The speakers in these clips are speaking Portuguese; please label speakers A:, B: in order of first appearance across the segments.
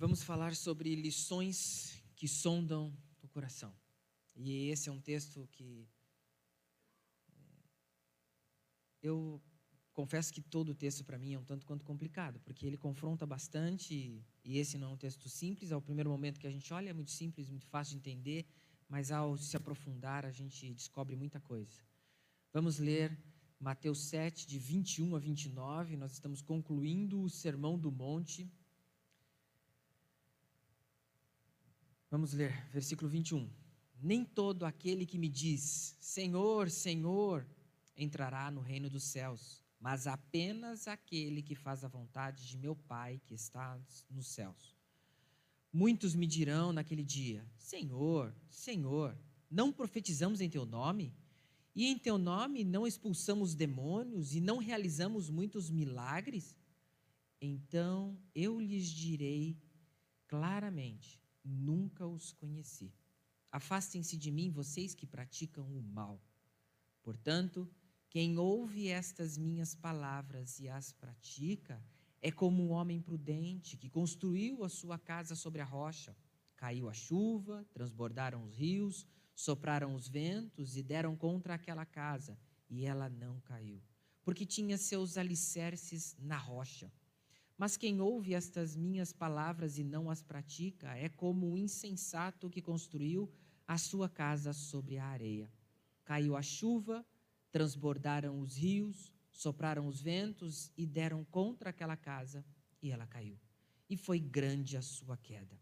A: vamos falar sobre lições que sondam o coração. E esse é um texto que é, eu confesso que todo o texto para mim é um tanto quanto complicado, porque ele confronta bastante, e esse não é um texto simples, ao primeiro momento que a gente olha é muito simples, muito fácil de entender, mas ao se aprofundar a gente descobre muita coisa. Vamos ler Mateus 7, de 21 a 29, nós estamos concluindo o Sermão do Monte. Vamos ler, versículo 21. Nem todo aquele que me diz, Senhor, Senhor, entrará no reino dos céus, mas apenas aquele que faz a vontade de meu Pai que está nos céus. Muitos me dirão naquele dia: Senhor, Senhor, não profetizamos em teu nome? E em teu nome não expulsamos demônios e não realizamos muitos milagres? Então eu lhes direi claramente: nunca os conheci. Afastem-se de mim, vocês que praticam o mal. Portanto, quem ouve estas minhas palavras e as pratica, é como um homem prudente que construiu a sua casa sobre a rocha. Caiu a chuva, transbordaram os rios, sopraram os ventos e deram contra aquela casa, e ela não caiu, porque tinha seus alicerces na rocha. Mas quem ouve estas minhas palavras e não as pratica é como o um insensato que construiu a sua casa sobre a areia. Caiu a chuva, transbordaram os rios, sopraram os ventos e deram contra aquela casa, e ela caiu. E foi grande a sua queda.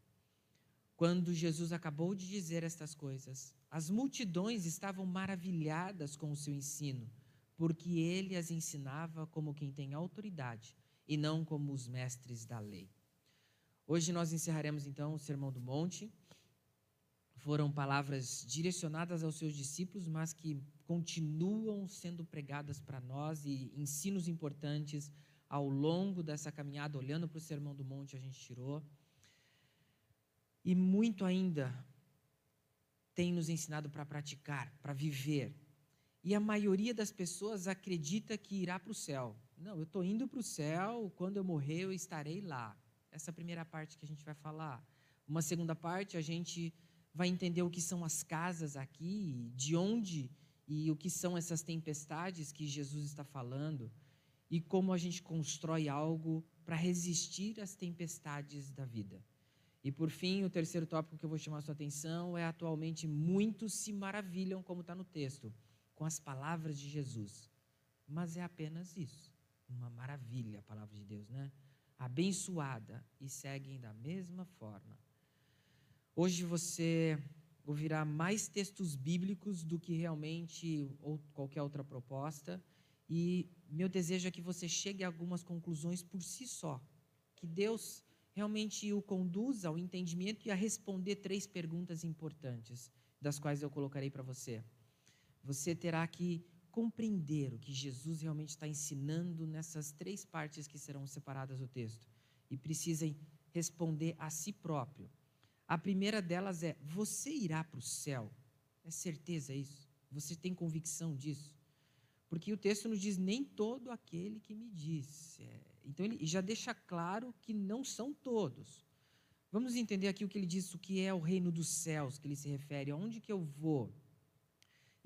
A: Quando Jesus acabou de dizer estas coisas, as multidões estavam maravilhadas com o seu ensino, porque ele as ensinava como quem tem autoridade e não como os mestres da lei. Hoje nós encerraremos então o Sermão do Monte. Foram palavras direcionadas aos seus discípulos, mas que continuam sendo pregadas para nós e ensinos importantes ao longo dessa caminhada, olhando para o Sermão do Monte, a gente tirou. E muito ainda tem nos ensinado para praticar, para viver. E a maioria das pessoas acredita que irá para o céu. Não, eu estou indo para o céu, quando eu morrer eu estarei lá. Essa é a primeira parte que a gente vai falar. Uma segunda parte, a gente vai entender o que são as casas aqui, de onde e o que são essas tempestades que Jesus está falando, e como a gente constrói algo para resistir às tempestades da vida. E por fim, o terceiro tópico que eu vou chamar a sua atenção é atualmente muitos se maravilham, como está no texto, com as palavras de Jesus. Mas é apenas isso uma maravilha a palavra de Deus, né? Abençoada e seguem da mesma forma. Hoje você ouvirá mais textos bíblicos do que realmente ou qualquer outra proposta, e meu desejo é que você chegue a algumas conclusões por si só, que Deus realmente o conduza ao entendimento e a responder três perguntas importantes, das quais eu colocarei para você. Você terá que compreender o que Jesus realmente está ensinando nessas três partes que serão separadas do texto e precisem responder a si próprio. A primeira delas é: você irá para o céu? É certeza isso? Você tem convicção disso? Porque o texto nos diz: nem todo aquele que me diz. É, então ele já deixa claro que não são todos. Vamos entender aqui o que ele diz, o que é o reino dos céus, que ele se refere, aonde que eu vou?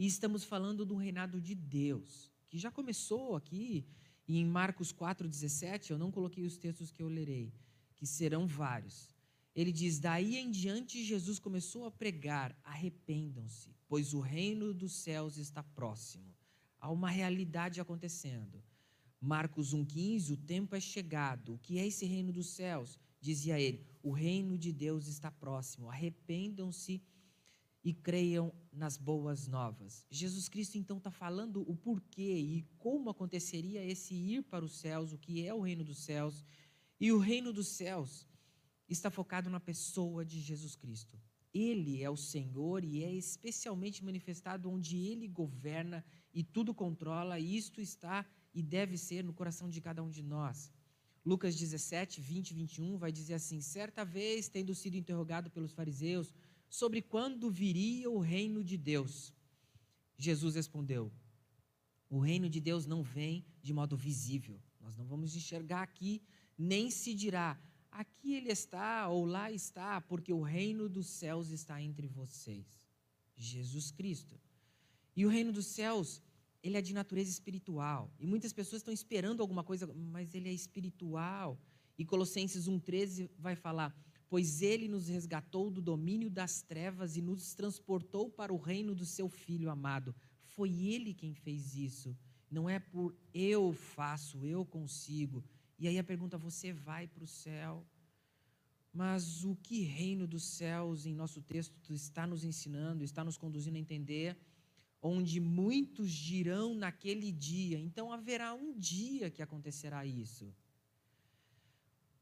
A: E estamos falando do reinado de Deus, que já começou aqui em Marcos 4,17. Eu não coloquei os textos que eu lerei, que serão vários. Ele diz: Daí em diante, Jesus começou a pregar: arrependam-se, pois o reino dos céus está próximo. Há uma realidade acontecendo. Marcos 1,15: O tempo é chegado. O que é esse reino dos céus? Dizia ele: O reino de Deus está próximo. Arrependam-se e creiam nas boas novas. Jesus Cristo então está falando o porquê e como aconteceria esse ir para os céus, o que é o reino dos céus. E o reino dos céus está focado na pessoa de Jesus Cristo. Ele é o Senhor e é especialmente manifestado onde ele governa e tudo controla, e isto está e deve ser no coração de cada um de nós. Lucas 17, 20 e 21 vai dizer assim: Certa vez, tendo sido interrogado pelos fariseus, sobre quando viria o reino de Deus. Jesus respondeu: O reino de Deus não vem de modo visível. Nós não vamos enxergar aqui, nem se dirá: aqui ele está ou lá está, porque o reino dos céus está entre vocês. Jesus Cristo. E o reino dos céus, ele é de natureza espiritual. E muitas pessoas estão esperando alguma coisa, mas ele é espiritual. E Colossenses 1,13 vai falar: Pois ele nos resgatou do domínio das trevas e nos transportou para o reino do seu Filho amado. Foi ele quem fez isso. Não é por eu faço, eu consigo. E aí a pergunta: você vai para o céu? Mas o que reino dos céus em nosso texto está nos ensinando, está nos conduzindo a entender? Onde muitos dirão naquele dia. Então haverá um dia que acontecerá isso.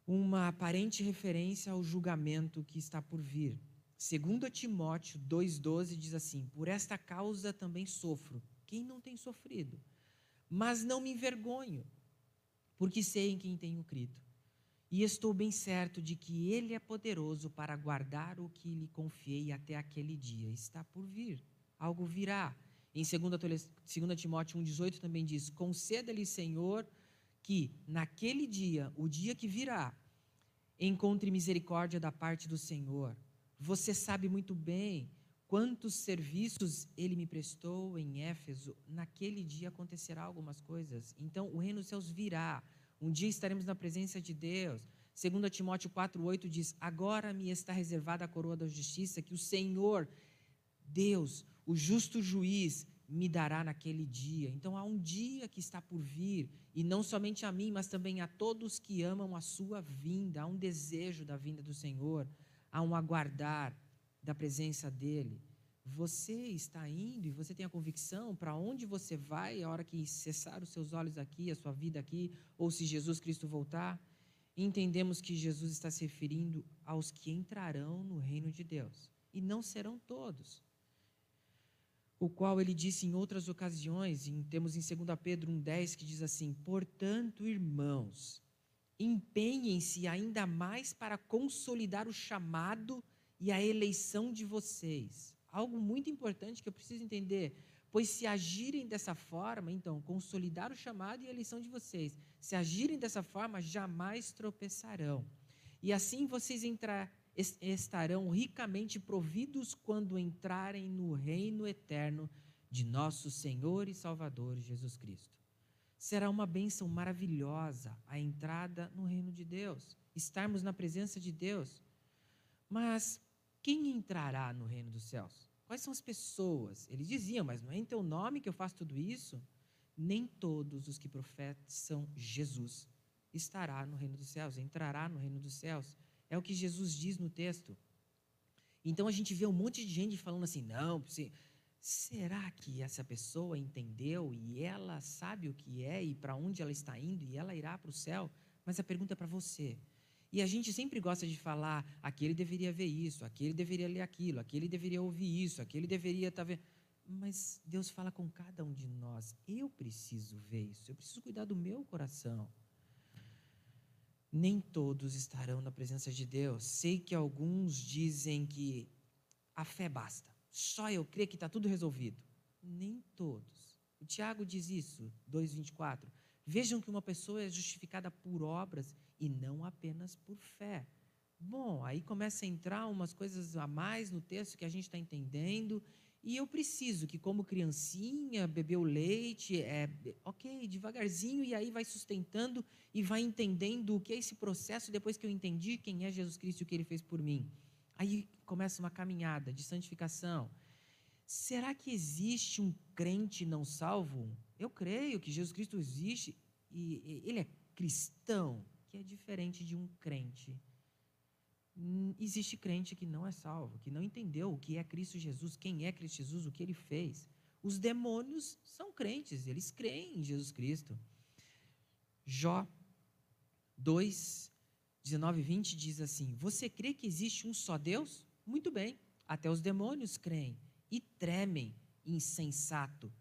A: Uma aparente referência ao julgamento que está por vir. Segundo Timóteo 2,12 diz assim: Por esta causa também sofro. Quem não tem sofrido? Mas não me envergonho, porque sei em quem tenho crido e estou bem certo de que Ele é poderoso para guardar o que lhe confiei até aquele dia. Está por vir, algo virá. Em 2, Timóteo 1,18 também diz: Conceda-lhe, Senhor, que naquele dia, o dia que virá, encontre misericórdia da parte do Senhor. Você sabe muito bem quantos serviços ele me prestou em Éfeso. Naquele dia acontecerá algumas coisas. Então, o reino dos céus virá um dia estaremos na presença de Deus. 2 Timóteo 4,8 diz: Agora me está reservada a coroa da justiça, que o Senhor, Deus, o justo juiz, me dará naquele dia. Então há um dia que está por vir, e não somente a mim, mas também a todos que amam a sua vinda. Há um desejo da vinda do Senhor, há um aguardar da presença dEle. Você está indo e você tem a convicção para onde você vai a hora que cessar os seus olhos aqui, a sua vida aqui, ou se Jesus Cristo voltar? Entendemos que Jesus está se referindo aos que entrarão no reino de Deus, e não serão todos. O qual ele disse em outras ocasiões, em, temos em 2 Pedro 1,10 que diz assim: Portanto, irmãos, empenhem-se ainda mais para consolidar o chamado e a eleição de vocês algo muito importante que eu preciso entender. Pois se agirem dessa forma, então, consolidar o chamado e a eleição de vocês. Se agirem dessa forma, jamais tropeçarão. E assim vocês entrar, estarão ricamente providos quando entrarem no reino eterno de nosso Senhor e Salvador Jesus Cristo. Será uma bênção maravilhosa a entrada no reino de Deus, estarmos na presença de Deus. Mas quem entrará no reino dos céus? Quais são as pessoas? Ele dizia, mas não é em teu nome que eu faço tudo isso? Nem todos os que professam Jesus estará no reino dos céus, entrará no reino dos céus. É o que Jesus diz no texto. Então a gente vê um monte de gente falando assim: não, será que essa pessoa entendeu e ela sabe o que é e para onde ela está indo e ela irá para o céu? Mas a pergunta é para você: e a gente sempre gosta de falar, aquele deveria ver isso, aquele deveria ler aquilo, aquele deveria ouvir isso, aquele deveria estar tá vendo. Mas Deus fala com cada um de nós. Eu preciso ver isso, eu preciso cuidar do meu coração. Nem todos estarão na presença de Deus. Sei que alguns dizem que a fé basta. Só eu crer que está tudo resolvido. Nem todos. O Tiago diz isso, 2,24. Vejam que uma pessoa é justificada por obras e não apenas por fé. Bom, aí começa a entrar umas coisas a mais no texto que a gente está entendendo, e eu preciso que, como criancinha, beber o leite, é, ok, devagarzinho, e aí vai sustentando e vai entendendo o que é esse processo depois que eu entendi quem é Jesus Cristo e o que ele fez por mim. Aí começa uma caminhada de santificação. Será que existe um crente não salvo? Eu creio que Jesus Cristo existe e ele é cristão que é diferente de um crente. Hum, existe crente que não é salvo, que não entendeu o que é Cristo Jesus, quem é Cristo Jesus, o que ele fez. Os demônios são crentes, eles creem em Jesus Cristo. Jó 2, 19 e 20 diz assim: Você crê que existe um só Deus? Muito bem, até os demônios creem e tremem, insensato.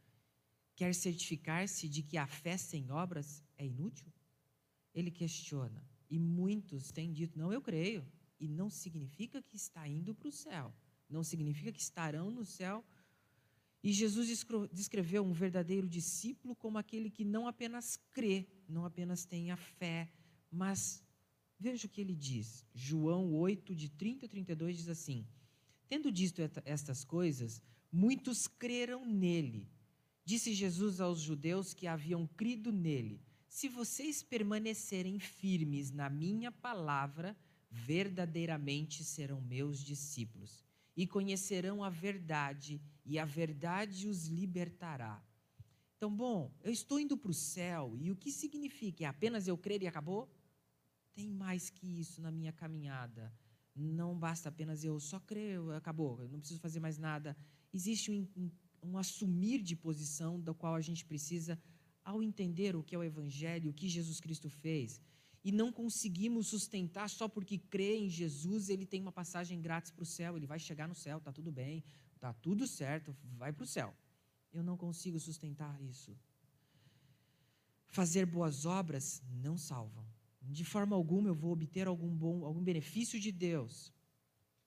A: Quer certificar-se de que a fé sem obras é inútil? ele questiona. E muitos têm dito: não, eu creio. E não significa que está indo para o céu. Não significa que estarão no céu. E Jesus descreveu um verdadeiro discípulo como aquele que não apenas crê, não apenas tem a fé, mas Veja o que ele diz. João 8, de 30 a 32 diz assim: Tendo dito estas coisas, muitos creram nele. Disse Jesus aos judeus que haviam crido nele: Se vocês permanecerem firmes na minha palavra, verdadeiramente serão meus discípulos e conhecerão a verdade, e a verdade os libertará. Então, bom, eu estou indo para o céu, e o que significa? É apenas eu crer e acabou? Tem mais que isso na minha caminhada. Não basta apenas eu só crer, acabou, eu não preciso fazer mais nada. Existe um, um, um assumir de posição da qual a gente precisa ao entender o que é o Evangelho, o que Jesus Cristo fez e não conseguimos sustentar só porque crê em Jesus, ele tem uma passagem grátis para o céu, ele vai chegar no céu, tá tudo bem, tá tudo certo, vai para o céu. Eu não consigo sustentar isso. Fazer boas obras não salvam. De forma alguma eu vou obter algum bom, algum benefício de Deus.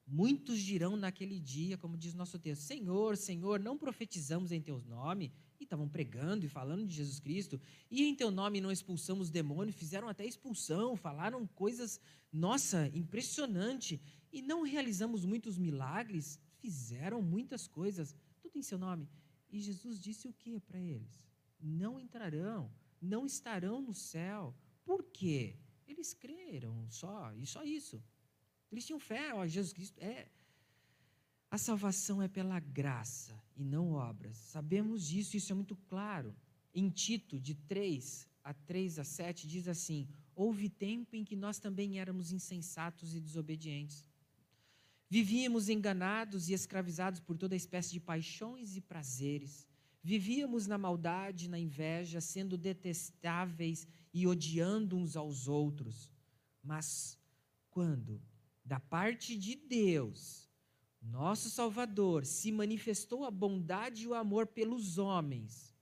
A: Muitos dirão naquele dia, como diz nosso texto: Senhor, Senhor, não profetizamos em teu nome? E estavam pregando e falando de Jesus Cristo. E em teu nome não expulsamos demônios, fizeram até expulsão, falaram coisas, nossa, impressionante. E não realizamos muitos milagres, fizeram muitas coisas, tudo em seu nome. E Jesus disse o que para eles? Não entrarão, não estarão no céu. Por quê? Eles creram só, e só isso. Eles tinham fé, ó, Jesus Cristo é. A salvação é pela graça e não obras. Sabemos disso, isso é muito claro. Em Tito, de 3 a 3 a 7, diz assim: Houve tempo em que nós também éramos insensatos e desobedientes. Vivíamos enganados e escravizados por toda espécie de paixões e prazeres. Vivíamos na maldade, na inveja, sendo detestáveis e odiando uns aos outros. Mas quando da parte de Deus, nosso Salvador, se manifestou a bondade e o amor pelos homens,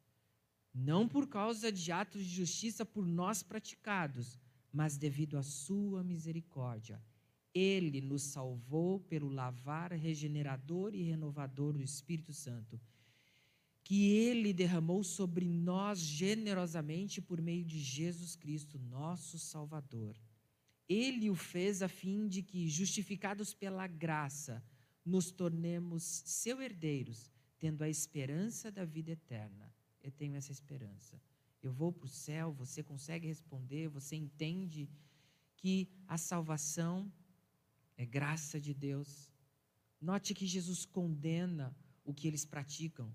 A: não por causa de atos de justiça por nós praticados, mas devido à sua misericórdia. Ele nos salvou pelo lavar regenerador e renovador do Espírito Santo, que ele derramou sobre nós generosamente por meio de Jesus Cristo, nosso Salvador ele o fez a fim de que, justificados pela graça, nos tornemos seu herdeiros, tendo a esperança da vida eterna. Eu tenho essa esperança. Eu vou para o céu, você consegue responder, você entende que a salvação é graça de Deus. Note que Jesus condena o que eles praticam.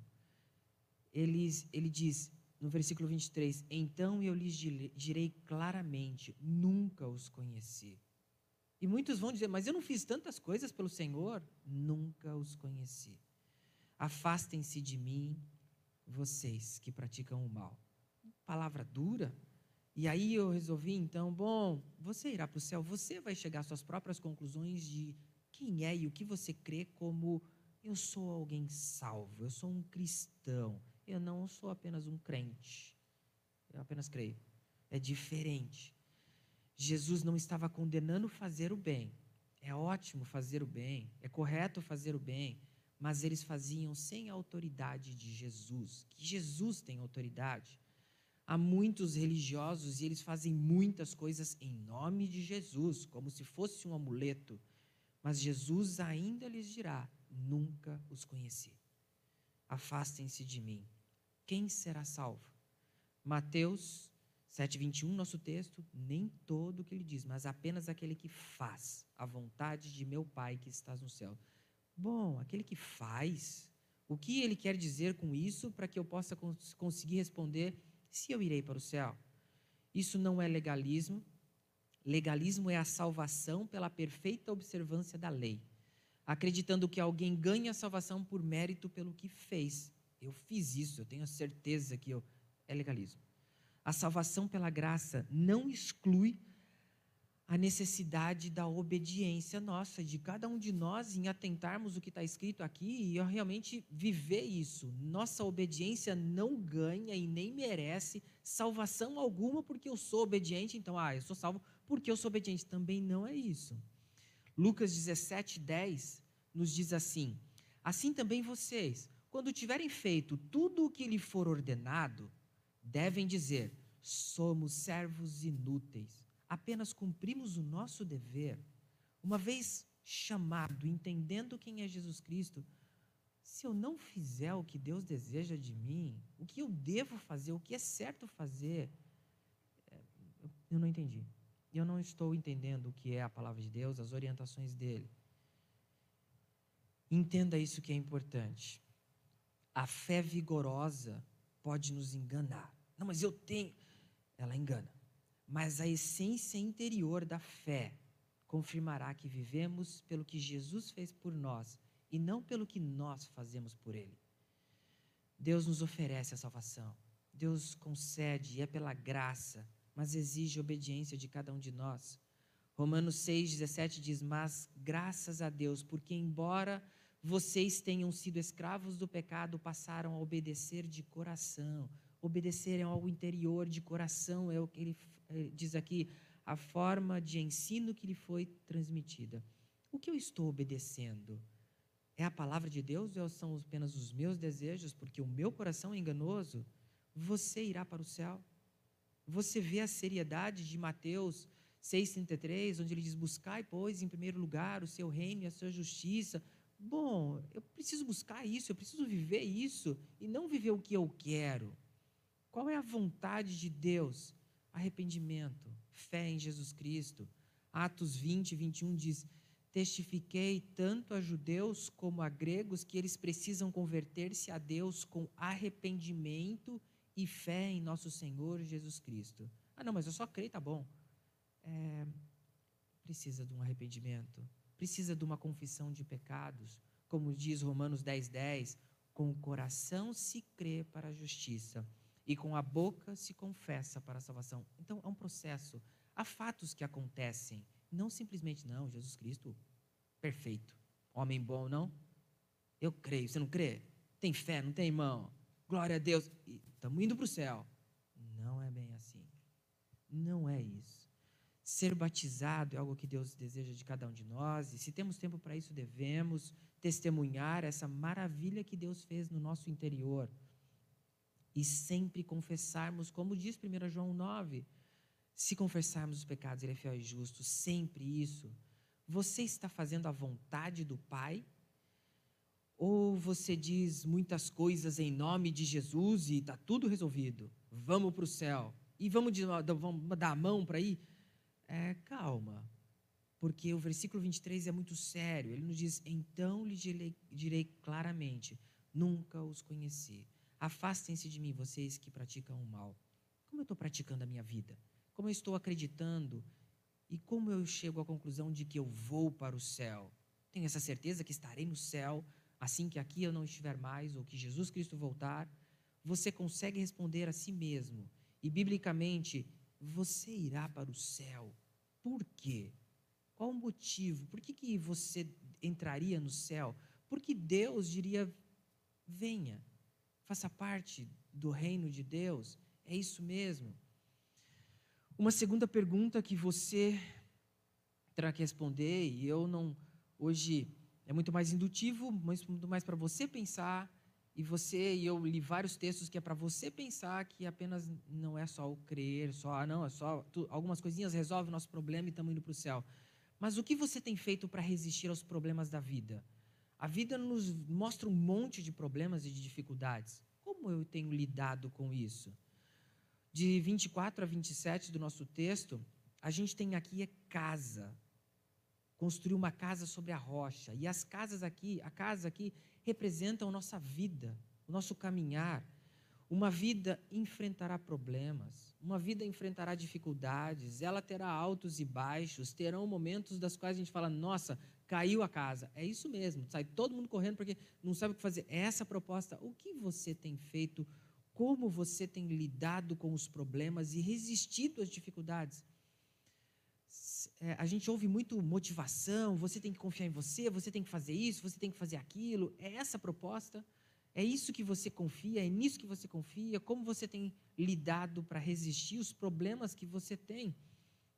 A: Ele diz: no versículo 23, então eu lhes direi claramente: nunca os conheci. E muitos vão dizer, mas eu não fiz tantas coisas pelo Senhor? Nunca os conheci. Afastem-se de mim, vocês que praticam o mal. Palavra dura. E aí eu resolvi então, bom, você irá para o céu, você vai chegar às suas próprias conclusões de quem é e o que você crê como eu sou alguém salvo, eu sou um cristão, eu não sou apenas um crente. Eu apenas creio. É diferente. Jesus não estava condenando fazer o bem. É ótimo fazer o bem, é correto fazer o bem, mas eles faziam sem a autoridade de Jesus, que Jesus tem autoridade. Há muitos religiosos e eles fazem muitas coisas em nome de Jesus, como se fosse um amuleto. Mas Jesus ainda lhes dirá: Nunca os conheci. Afastem-se de mim. Quem será salvo? Mateus 7,21, nosso texto, nem todo o que ele diz, mas apenas aquele que faz a vontade de meu Pai que estás no céu. Bom, aquele que faz, o que ele quer dizer com isso para que eu possa cons conseguir responder se eu irei para o céu? Isso não é legalismo. Legalismo é a salvação pela perfeita observância da lei, acreditando que alguém ganha a salvação por mérito pelo que fez eu fiz isso, eu tenho certeza que eu. É legalismo. A salvação pela graça não exclui a necessidade da obediência nossa, de cada um de nós em atentarmos o que está escrito aqui e realmente viver isso. Nossa obediência não ganha e nem merece salvação alguma porque eu sou obediente, então, ah, eu sou salvo porque eu sou obediente. Também não é isso. Lucas 17, 10 nos diz assim: Assim também vocês, quando tiverem feito tudo o que lhe for ordenado, devem dizer: somos servos inúteis. apenas cumprimos o nosso dever, uma vez chamado, entendendo quem é Jesus Cristo, se eu não fizer o que Deus deseja de mim, o que eu devo fazer, o que é certo fazer, é, eu não entendi. Eu não estou entendendo o que é a palavra de Deus, as orientações dele. Entenda isso que é importante. A fé vigorosa pode nos enganar. Não, mas eu tenho. Ela engana. Mas a essência interior da fé confirmará que vivemos pelo que Jesus fez por nós e não pelo que nós fazemos por Ele. Deus nos oferece a salvação. Deus concede, e é pela graça, mas exige obediência de cada um de nós. Romanos 6,17 diz: Mas graças a Deus, porque embora vocês tenham sido escravos do pecado, passaram a obedecer de coração. Obedecer é algo interior, de coração, é o que ele eh, diz aqui, a forma de ensino que lhe foi transmitida. O que eu estou obedecendo? É a palavra de Deus ou são apenas os meus desejos? Porque o meu coração é enganoso. Você irá para o céu. Você vê a seriedade de Mateus 6,33, onde ele diz: Buscai, pois, em primeiro lugar o seu reino e a sua justiça Bom, eu preciso buscar isso, eu preciso viver isso e não viver o que eu quero. Qual é a vontade de Deus? Arrependimento, fé em Jesus Cristo. Atos 20, 21 diz: Testifiquei tanto a judeus como a gregos que eles precisam converter-se a Deus com arrependimento e fé em nosso Senhor Jesus Cristo. Ah, não, mas eu só creio, tá bom. É, precisa de um arrependimento precisa de uma confissão de pecados, como diz Romanos 10, 10, com o coração se crê para a justiça e com a boca se confessa para a salvação. Então é um processo. Há fatos que acontecem, não simplesmente não, Jesus Cristo perfeito, homem bom, não? Eu creio, você não crê? Tem fé, não tem irmão? Glória a Deus, estamos indo para o céu. Não é bem assim. Não é isso. Ser batizado é algo que Deus deseja de cada um de nós, e se temos tempo para isso, devemos testemunhar essa maravilha que Deus fez no nosso interior. E sempre confessarmos, como diz 1 João 9, se confessarmos os pecados, Ele é fiel e justo, sempre isso. Você está fazendo a vontade do Pai? Ou você diz muitas coisas em nome de Jesus e está tudo resolvido? Vamos para o céu. E vamos, vamos dar a mão para ir? é, calma, porque o versículo 23 é muito sério. Ele nos diz: Então lhe direi claramente: Nunca os conheci. Afastem-se de mim, vocês que praticam o mal. Como eu estou praticando a minha vida? Como eu estou acreditando? E como eu chego à conclusão de que eu vou para o céu? Tenho essa certeza que estarei no céu assim que aqui eu não estiver mais, ou que Jesus Cristo voltar? Você consegue responder a si mesmo. E, biblicamente, você irá para o céu. Por quê? Qual o motivo? Por que, que você entraria no céu? Porque Deus diria: venha, faça parte do reino de Deus. É isso mesmo. Uma segunda pergunta que você terá que responder, e eu não. Hoje é muito mais indutivo, mas muito mais para você pensar e você e eu li vários textos que é para você pensar que apenas não é só o crer, só ah, não, é só tu, algumas coisinhas resolvem o nosso problema e estamos indo para o céu. Mas o que você tem feito para resistir aos problemas da vida? A vida nos mostra um monte de problemas e de dificuldades. Como eu tenho lidado com isso? De 24 a 27 do nosso texto, a gente tem aqui é casa. Construir uma casa sobre a rocha. E as casas aqui, a casa aqui representam nossa vida, o nosso caminhar. Uma vida enfrentará problemas, uma vida enfrentará dificuldades, ela terá altos e baixos, terão momentos das quais a gente fala: nossa, caiu a casa. É isso mesmo, sai todo mundo correndo porque não sabe o que fazer. É essa proposta. O que você tem feito? Como você tem lidado com os problemas e resistido às dificuldades? é, a gente ouve muito motivação, você tem que confiar em você, você tem que fazer isso, você tem que fazer aquilo. É essa a proposta? É isso que você confia? É nisso que você confia? Como você tem lidado para resistir os problemas que você tem?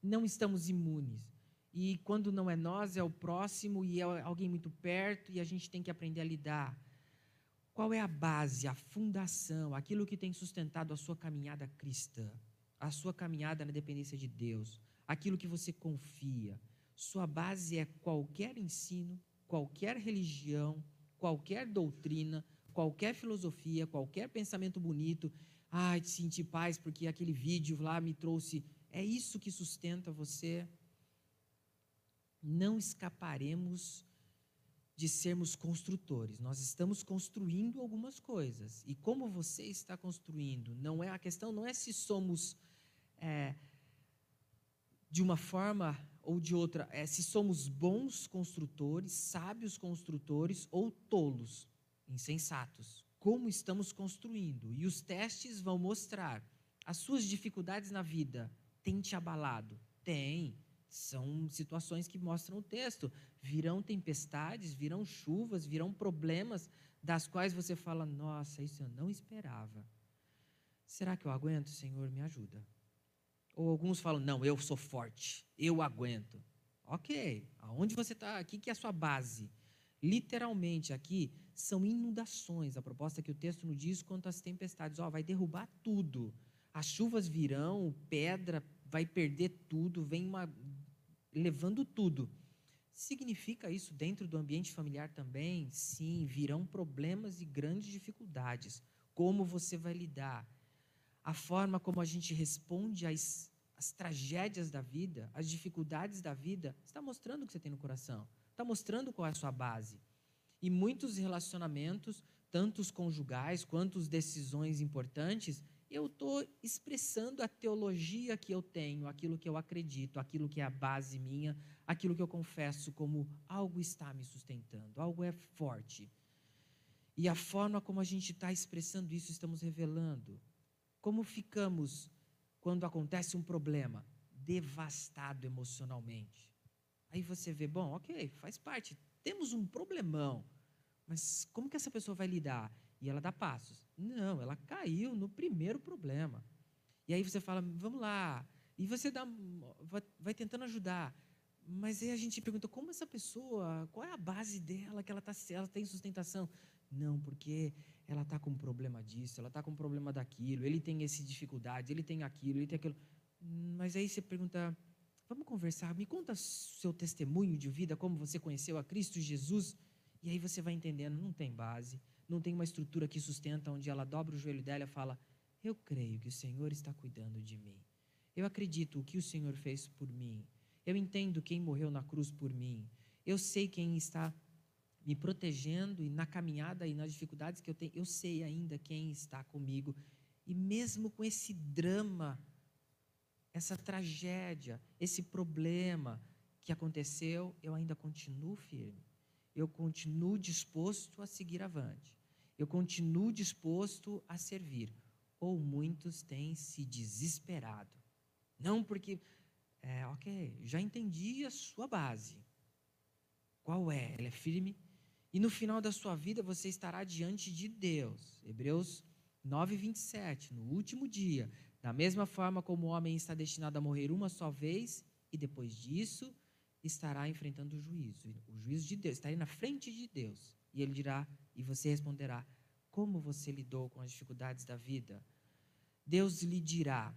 A: Não estamos imunes. E quando não é nós, é o próximo e é alguém muito perto e a gente tem que aprender a lidar. Qual é a base, a fundação, aquilo que tem sustentado a sua caminhada cristã, a sua caminhada na dependência de Deus? aquilo que você confia. Sua base é qualquer ensino, qualquer religião, qualquer doutrina, qualquer filosofia, qualquer pensamento bonito. Ai, de sentir paz porque aquele vídeo lá me trouxe. É isso que sustenta você. Não escaparemos de sermos construtores. Nós estamos construindo algumas coisas. E como você está construindo, não é a questão não é se somos é, de uma forma ou de outra, é se somos bons construtores, sábios construtores ou tolos, insensatos. Como estamos construindo? E os testes vão mostrar as suas dificuldades na vida. Tem te abalado? Tem. São situações que mostram o texto. Virão tempestades, virão chuvas, virão problemas das quais você fala: Nossa, isso eu não esperava. Será que eu aguento? Senhor, me ajuda. Ou alguns falam: Não, eu sou forte, eu aguento. Ok, aonde você está? Aqui que é a sua base. Literalmente, aqui são inundações. A proposta que o texto nos diz quanto às tempestades: Ó, vai derrubar tudo. As chuvas virão, pedra, vai perder tudo, vem uma levando tudo. Significa isso dentro do ambiente familiar também? Sim, virão problemas e grandes dificuldades. Como você vai lidar? A forma como a gente responde às, às tragédias da vida, às dificuldades da vida, está mostrando o que você tem no coração. Está mostrando qual é a sua base. E muitos relacionamentos, tanto os conjugais quanto as decisões importantes, eu estou expressando a teologia que eu tenho, aquilo que eu acredito, aquilo que é a base minha, aquilo que eu confesso como algo está me sustentando, algo é forte. E a forma como a gente está expressando isso, estamos revelando. Como ficamos quando acontece um problema? Devastado emocionalmente. Aí você vê, bom, ok, faz parte, temos um problemão, mas como que essa pessoa vai lidar? E ela dá passos. Não, ela caiu no primeiro problema. E aí você fala, vamos lá. E você dá, vai, vai tentando ajudar. Mas aí a gente pergunta, como essa pessoa, qual é a base dela, que ela, tá, ela tem sustentação? Não, porque ela está com um problema disso, ela está com um problema daquilo, ele tem essa dificuldade, ele tem aquilo, ele tem aquilo. Mas aí você pergunta, vamos conversar, me conta seu testemunho de vida, como você conheceu a Cristo Jesus. E aí você vai entendendo, não tem base não tem uma estrutura que sustenta, onde ela dobra o joelho dela e fala: Eu creio que o Senhor está cuidando de mim. Eu acredito o que o Senhor fez por mim. Eu entendo quem morreu na cruz por mim. Eu sei quem está me protegendo e na caminhada e nas dificuldades que eu tenho, eu sei ainda quem está comigo. E mesmo com esse drama, essa tragédia, esse problema que aconteceu, eu ainda continuo firme. Eu continuo disposto a seguir avante eu continuo disposto a servir. Ou muitos têm se desesperado. Não porque, é, ok, já entendi a sua base. Qual é? Ela é firme. E no final da sua vida você estará diante de Deus. Hebreus 9, 27. No último dia, da mesma forma como o homem está destinado a morrer uma só vez, e depois disso estará enfrentando o juízo. O juízo de Deus, estará na frente de Deus. E ele dirá: e você responderá: Como você lidou com as dificuldades da vida? Deus lhe dirá,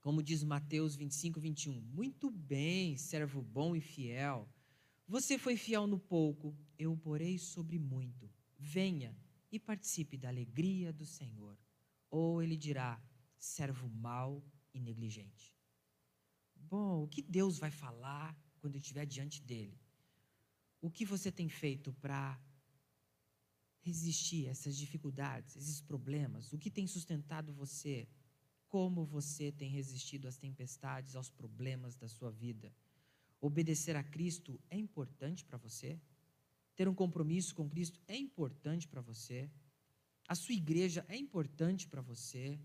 A: como diz Mateus 25, 21, Muito bem, servo bom e fiel. Você foi fiel no pouco, eu o porei sobre muito. Venha e participe da alegria do Senhor. Ou ele dirá, servo mau e negligente. Bom, o que Deus vai falar quando estiver diante dele? O que você tem feito para resistir a essas dificuldades, esses problemas? O que tem sustentado você? Como você tem resistido às tempestades, aos problemas da sua vida? Obedecer a Cristo é importante para você? Ter um compromisso com Cristo é importante para você? A sua igreja é importante para você?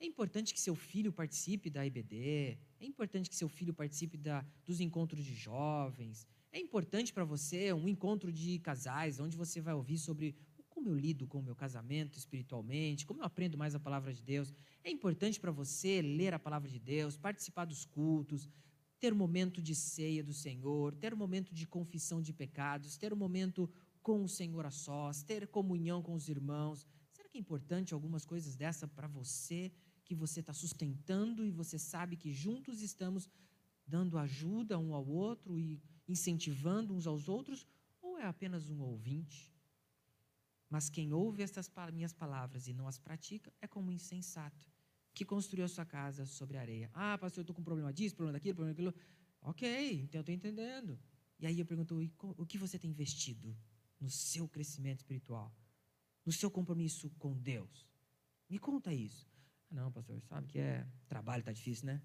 A: É importante que seu filho participe da IBD? É importante que seu filho participe da, dos encontros de jovens? É importante para você um encontro de casais, onde você vai ouvir sobre como eu lido com o meu casamento espiritualmente? Como eu aprendo mais a palavra de Deus? É importante para você ler a palavra de Deus, participar dos cultos, ter um momento de ceia do Senhor, ter um momento de confissão de pecados, ter um momento com o Senhor a sós, ter comunhão com os irmãos. Será que é importante algumas coisas dessa para você, que você está sustentando e você sabe que juntos estamos dando ajuda um ao outro e incentivando uns aos outros, ou é apenas um ouvinte? Mas quem ouve estas minhas palavras e não as pratica é como um insensato que construiu a sua casa sobre areia. Ah, pastor, eu estou com problema disso, problema daquilo, problema daquilo. Ok, então eu estou entendendo. E aí eu pergunto: o que você tem investido no seu crescimento espiritual? No seu compromisso com Deus? Me conta isso. Ah, não, pastor, sabe que é trabalho está difícil, né?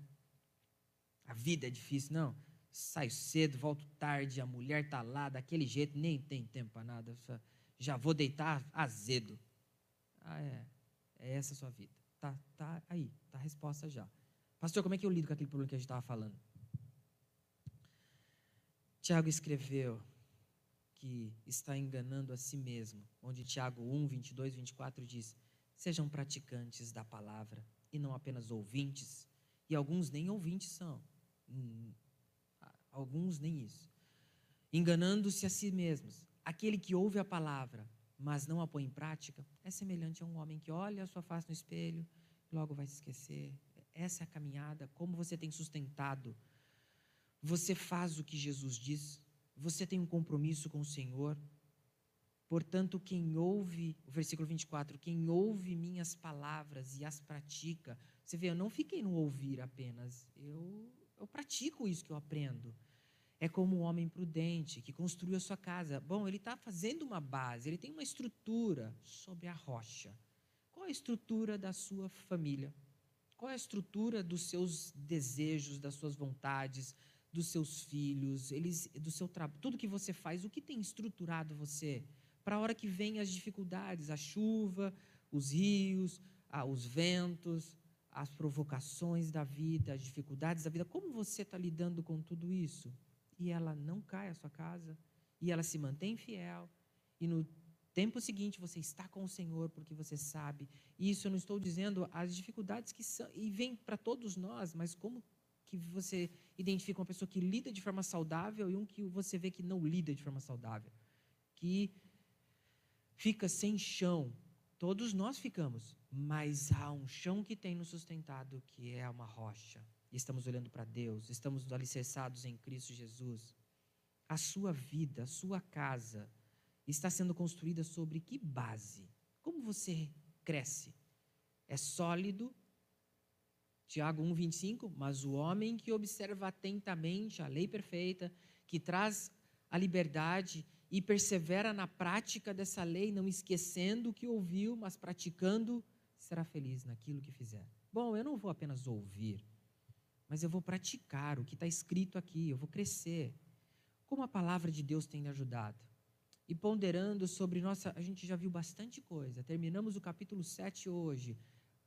A: A vida é difícil, não. Saio cedo, volto tarde, a mulher está lá daquele jeito, nem tem tempo para nada. Já vou deitar azedo. Ah, é. É essa a sua vida. Tá, tá aí, tá a resposta já. Pastor, como é que eu lido com aquele problema que a gente estava falando? Tiago escreveu que está enganando a si mesmo, onde Tiago 1, 22, 24 diz: Sejam praticantes da palavra e não apenas ouvintes, e alguns nem ouvintes são, hum, alguns nem isso. Enganando-se a si mesmos. Aquele que ouve a palavra, mas não a põe em prática, é semelhante a um homem que olha a sua face no espelho, logo vai se esquecer. Essa é a caminhada, como você tem sustentado. Você faz o que Jesus diz, você tem um compromisso com o Senhor. Portanto, quem ouve, o versículo 24, quem ouve minhas palavras e as pratica, você vê, eu não fiquei no ouvir apenas, eu, eu pratico isso que eu aprendo. É como um homem prudente que construiu a sua casa. Bom, ele está fazendo uma base, ele tem uma estrutura sobre a rocha. Qual a estrutura da sua família? Qual a estrutura dos seus desejos, das suas vontades, dos seus filhos, eles, do seu trabalho, tudo que você faz, o que tem estruturado você para a hora que vem as dificuldades, a chuva, os rios, os ventos, as provocações da vida, as dificuldades da vida, como você está lidando com tudo isso? E ela não cai a sua casa, e ela se mantém fiel, e no tempo seguinte você está com o Senhor porque você sabe. E isso eu não estou dizendo as dificuldades que são, e vem para todos nós, mas como que você identifica uma pessoa que lida de forma saudável e um que você vê que não lida de forma saudável, que fica sem chão. Todos nós ficamos, mas há um chão que tem nos sustentado, que é uma rocha. E estamos olhando para Deus, estamos alicerçados em Cristo Jesus. A sua vida, a sua casa, está sendo construída sobre que base? Como você cresce? É sólido Tiago 1,25, mas o homem que observa atentamente a lei perfeita, que traz a liberdade e persevera na prática dessa lei, não esquecendo o que ouviu, mas praticando, será feliz naquilo que fizer. Bom, eu não vou apenas ouvir, mas eu vou praticar o que está escrito aqui, eu vou crescer. Como a palavra de Deus tem me ajudado? E ponderando sobre nossa. A gente já viu bastante coisa. Terminamos o capítulo 7 hoje.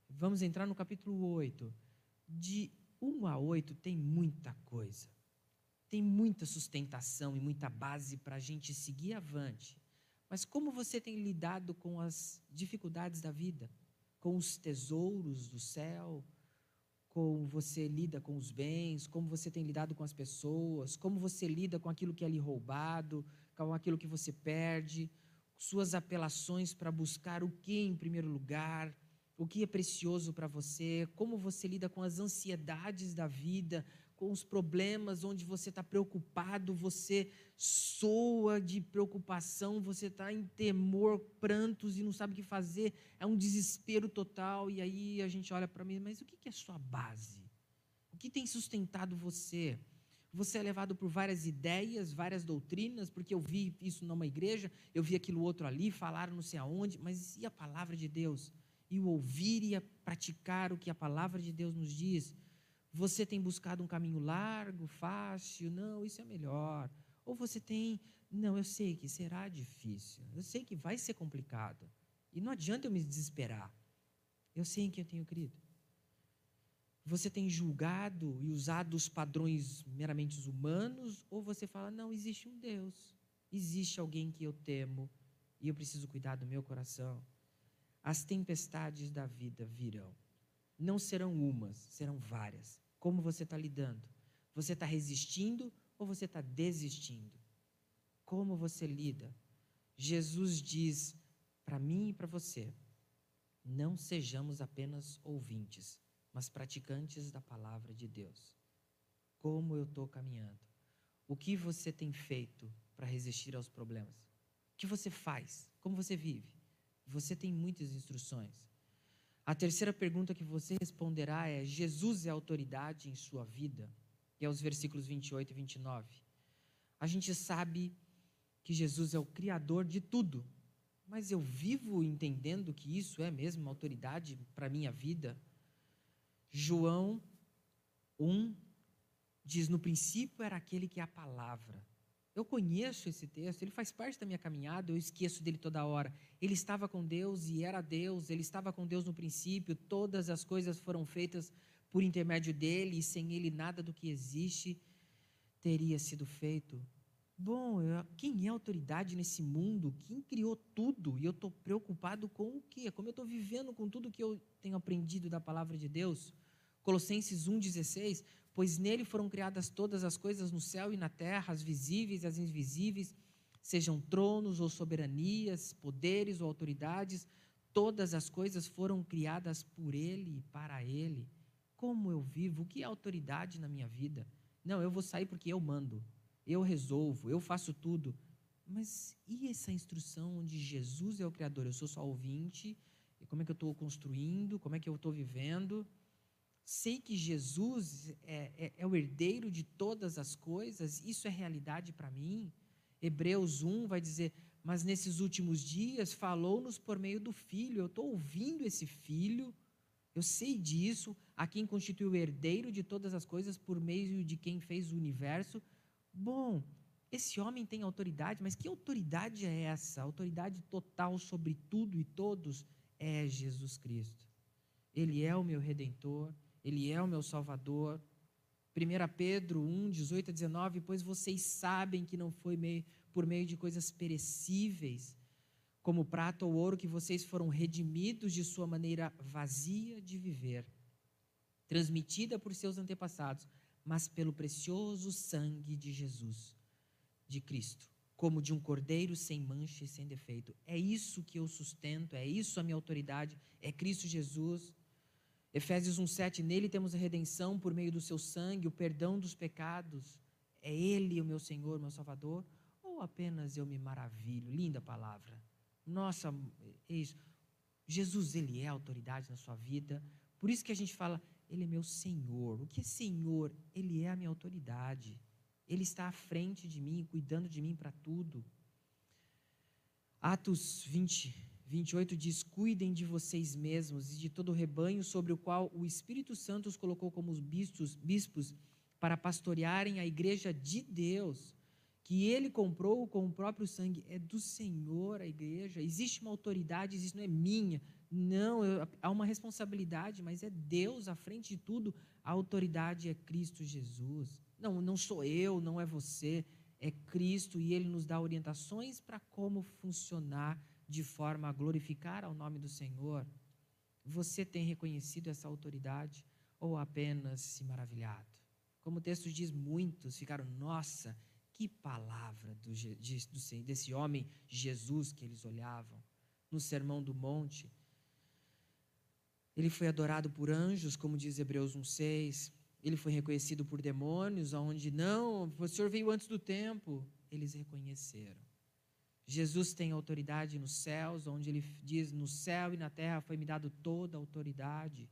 A: Vamos entrar no capítulo 8 de 1 a 8 tem muita coisa. Tem muita sustentação e muita base para a gente seguir avante. Mas como você tem lidado com as dificuldades da vida? Com os tesouros do céu? Como você lida com os bens? Como você tem lidado com as pessoas? Como você lida com aquilo que é lhe roubado? Com aquilo que você perde? Suas apelações para buscar o que em primeiro lugar? o que é precioso para você, como você lida com as ansiedades da vida, com os problemas onde você está preocupado, você soa de preocupação, você está em temor, prantos e não sabe o que fazer, é um desespero total. E aí a gente olha para mim, mas o que é sua base? O que tem sustentado você? Você é levado por várias ideias, várias doutrinas, porque eu vi isso numa igreja, eu vi aquilo outro ali, falaram não sei aonde, mas e a palavra de Deus? e o ouvir e praticar o que a palavra de Deus nos diz. Você tem buscado um caminho largo, fácil? Não, isso é melhor. Ou você tem, não, eu sei que será difícil, eu sei que vai ser complicado. E não adianta eu me desesperar. Eu sei em quem eu tenho crido. Você tem julgado e usado os padrões meramente humanos, ou você fala, não, existe um Deus, existe alguém que eu temo e eu preciso cuidar do meu coração. As tempestades da vida virão. Não serão umas, serão várias. Como você está lidando? Você está resistindo ou você está desistindo? Como você lida? Jesus diz para mim e para você: não sejamos apenas ouvintes, mas praticantes da palavra de Deus. como eu estou caminhando. O que você tem feito para resistir aos problemas? O que você faz? Como você vive? Você tem muitas instruções. A terceira pergunta que você responderá é: Jesus é autoridade em sua vida? E é os versículos 28 e 29. A gente sabe que Jesus é o Criador de tudo, mas eu vivo entendendo que isso é mesmo autoridade para a minha vida? João 1 diz: No princípio era aquele que é a palavra. Eu conheço esse texto, ele faz parte da minha caminhada, eu esqueço dele toda hora. Ele estava com Deus e era Deus, ele estava com Deus no princípio, todas as coisas foram feitas por intermédio dele, e sem ele nada do que existe teria sido feito. Bom, eu, quem é autoridade nesse mundo? Quem criou tudo? E eu estou preocupado com o quê? Como eu estou vivendo com tudo que eu tenho aprendido da palavra de Deus? Colossenses 1,16: Pois nele foram criadas todas as coisas no céu e na terra, as visíveis e as invisíveis, sejam tronos ou soberanias, poderes ou autoridades, todas as coisas foram criadas por ele e para ele. Como eu vivo? O que é autoridade na minha vida? Não, eu vou sair porque eu mando, eu resolvo, eu faço tudo. Mas e essa instrução onde Jesus é o Criador? Eu sou só ouvinte, e como é que eu estou construindo, como é que eu estou vivendo? Sei que Jesus é, é, é o herdeiro de todas as coisas, isso é realidade para mim. Hebreus 1 vai dizer: Mas nesses últimos dias falou-nos por meio do Filho. Eu estou ouvindo esse Filho eu sei disso, a quem constituiu o herdeiro de todas as coisas por meio de quem fez o universo. Bom, esse homem tem autoridade, mas que autoridade é essa? autoridade total sobre tudo e todos é Jesus Cristo. Ele é o meu redentor, ele é o meu salvador. 1 Pedro 1, 18 a 19, pois vocês sabem que não foi meio, por meio de coisas perecíveis, como prata ou ouro, que vocês foram redimidos de sua maneira vazia de viver, transmitida por seus antepassados, mas pelo precioso sangue de Jesus, de Cristo, como de um cordeiro sem mancha e sem defeito. É isso que eu sustento, é isso a minha autoridade, é Cristo Jesus. Efésios 1:7, nele temos a redenção por meio do seu sangue, o perdão dos pecados. É ele o meu Senhor, meu Salvador, ou apenas eu me maravilho? Linda palavra. Nossa, é isso. Jesus, ele é autoridade na sua vida. Por isso que a gente fala, ele é meu Senhor. O que é Senhor? Ele é a minha autoridade. Ele está à frente de mim, cuidando de mim para tudo. Atos 20, 28 diz: Cuidem de vocês mesmos e de todo o rebanho sobre o qual o Espírito Santo os colocou como os bispos, bispos para pastorearem a igreja de Deus que ele comprou com o próprio sangue, é do Senhor a igreja. Existe uma autoridade, isso não é minha. Não, eu, há uma responsabilidade, mas é Deus à frente de tudo. A autoridade é Cristo Jesus. Não, não sou eu, não é você, é Cristo e ele nos dá orientações para como funcionar de forma a glorificar ao nome do Senhor. Você tem reconhecido essa autoridade ou apenas se maravilhado? Como o texto diz, muitos ficaram, nossa, que palavra do, de, do, desse homem Jesus que eles olhavam. No Sermão do Monte, ele foi adorado por anjos, como diz Hebreus 1,6. Ele foi reconhecido por demônios, aonde não, o Senhor veio antes do tempo. Eles reconheceram. Jesus tem autoridade nos céus, onde ele diz: No céu e na terra foi me dado toda a autoridade.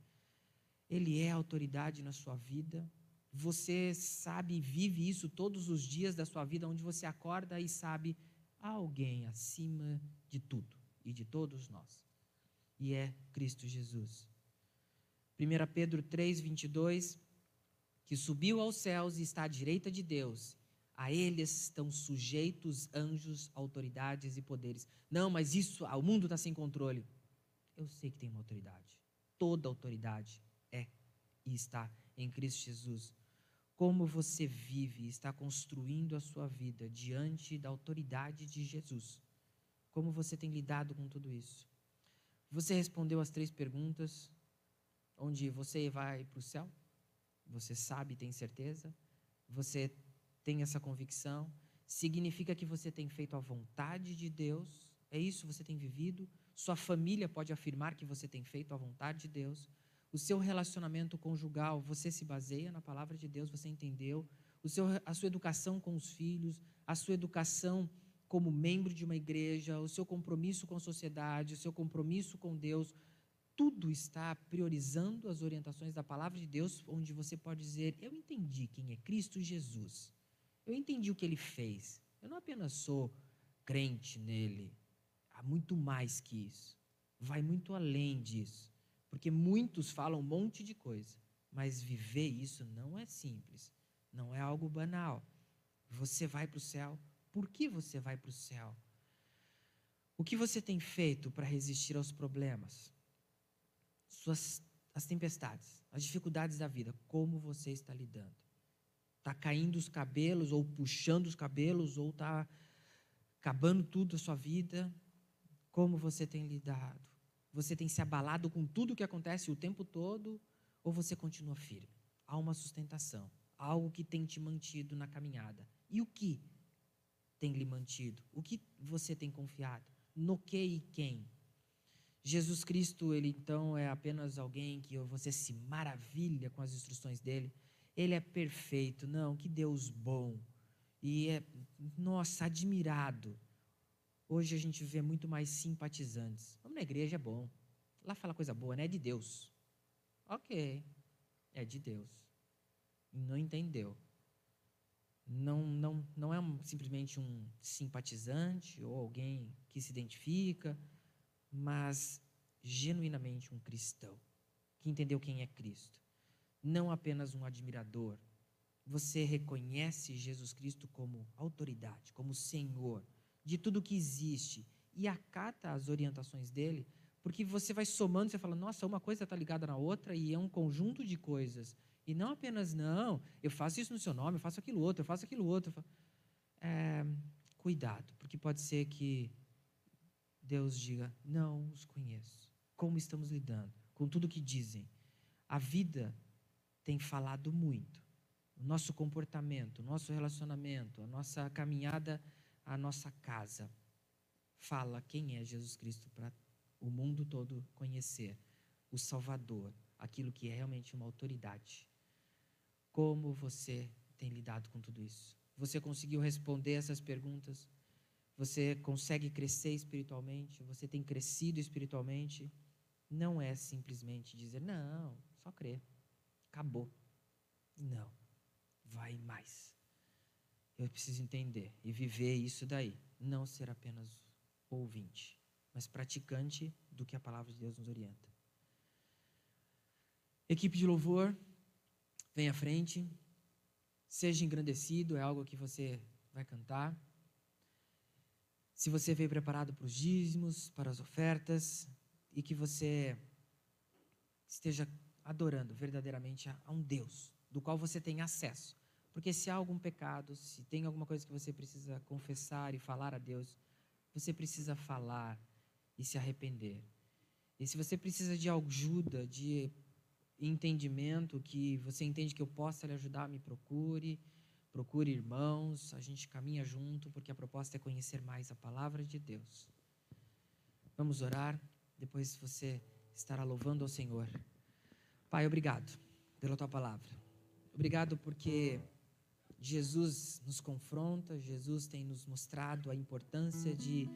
A: Ele é autoridade na sua vida. Você sabe e vive isso todos os dias da sua vida, onde você acorda e sabe há alguém acima de tudo e de todos nós. E é Cristo Jesus. 1 Pedro 3, 22, que subiu aos céus e está à direita de Deus. A ele estão sujeitos anjos, autoridades e poderes. Não, mas isso, o mundo está sem controle. Eu sei que tem uma autoridade. Toda autoridade é e está em Cristo Jesus como você vive e está construindo a sua vida diante da autoridade de Jesus. Como você tem lidado com tudo isso? Você respondeu as três perguntas, onde você vai para o céu? Você sabe, tem certeza? Você tem essa convicção? Significa que você tem feito a vontade de Deus? É isso você tem vivido? Sua família pode afirmar que você tem feito a vontade de Deus? O seu relacionamento conjugal, você se baseia na palavra de Deus, você entendeu? O seu, a sua educação com os filhos, a sua educação como membro de uma igreja, o seu compromisso com a sociedade, o seu compromisso com Deus, tudo está priorizando as orientações da palavra de Deus, onde você pode dizer: Eu entendi quem é Cristo Jesus. Eu entendi o que ele fez. Eu não apenas sou crente nele. Há muito mais que isso. Vai muito além disso. Porque muitos falam um monte de coisa, mas viver isso não é simples. Não é algo banal. Você vai para o céu. Por que você vai para o céu? O que você tem feito para resistir aos problemas? suas as tempestades, as dificuldades da vida, como você está lidando? Está caindo os cabelos, ou puxando os cabelos, ou está acabando tudo a sua vida? Como você tem lidado? Você tem se abalado com tudo o que acontece o tempo todo, ou você continua firme? Há uma sustentação, algo que tem te mantido na caminhada. E o que tem lhe mantido? O que você tem confiado? No que e quem? Jesus Cristo, ele então é apenas alguém que você se maravilha com as instruções dele. Ele é perfeito, não, que Deus bom. E é, nossa, admirado. Hoje a gente vê muito mais simpatizantes. Vamos na igreja, é bom. Lá fala coisa boa, né? É de Deus. Ok, é de Deus. Não entendeu. Não, não, não é um, simplesmente um simpatizante ou alguém que se identifica mas genuinamente um cristão, que entendeu quem é Cristo. Não apenas um admirador. Você reconhece Jesus Cristo como autoridade, como Senhor de tudo que existe e acata as orientações dele, porque você vai somando, você fala, nossa, uma coisa está ligada na outra e é um conjunto de coisas. E não apenas, não, eu faço isso no seu nome, eu faço aquilo outro, eu faço aquilo outro. É, cuidado, porque pode ser que Deus diga: Não os conheço. Como estamos lidando com tudo que dizem? A vida tem falado muito. O nosso comportamento, o nosso relacionamento, a nossa caminhada, a nossa casa fala quem é Jesus Cristo para o mundo todo conhecer, o Salvador, aquilo que é realmente uma autoridade. Como você tem lidado com tudo isso? Você conseguiu responder essas perguntas? você consegue crescer espiritualmente, você tem crescido espiritualmente, não é simplesmente dizer, não, só crer, acabou. Não, vai mais. Eu preciso entender e viver isso daí, não ser apenas ouvinte, mas praticante do que a palavra de Deus nos orienta. Equipe de louvor, vem à frente, seja engrandecido, é algo que você vai cantar. Se você veio preparado para os dízimos, para as ofertas, e que você esteja adorando verdadeiramente a um Deus, do qual você tem acesso. Porque se há algum pecado, se tem alguma coisa que você precisa confessar e falar a Deus, você precisa falar e se arrepender. E se você precisa de ajuda, de entendimento, que você entende que eu possa lhe ajudar, me procure procure irmãos, a gente caminha junto, porque a proposta é conhecer mais a palavra de Deus. Vamos orar, depois você estará louvando ao Senhor. Pai, obrigado pela tua palavra. Obrigado porque Jesus nos confronta, Jesus tem nos mostrado a importância de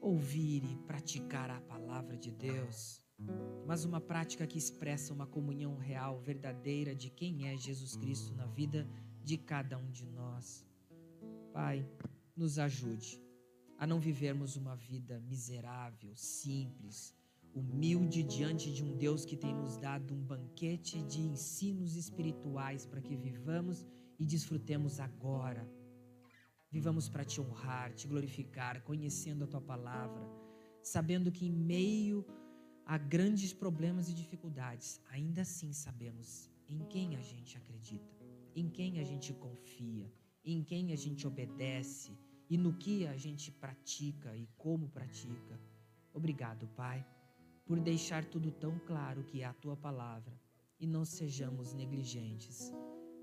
A: ouvir e praticar a palavra de Deus, mas uma prática que expressa uma comunhão real, verdadeira de quem é Jesus Cristo na vida de cada um de nós. Pai, nos ajude a não vivermos uma vida miserável, simples, humilde diante de um Deus que tem nos dado um banquete de ensinos espirituais para que vivamos e desfrutemos agora. Vivamos para te honrar, te glorificar, conhecendo a tua palavra, sabendo que em meio a grandes problemas e dificuldades, ainda assim sabemos em quem a gente acredita em quem a gente confia, em quem a gente obedece e no que a gente pratica e como pratica. Obrigado, Pai, por deixar tudo tão claro que é a tua palavra e não sejamos negligentes,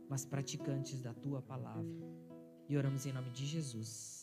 A: mas praticantes da tua palavra. E oramos em nome de Jesus.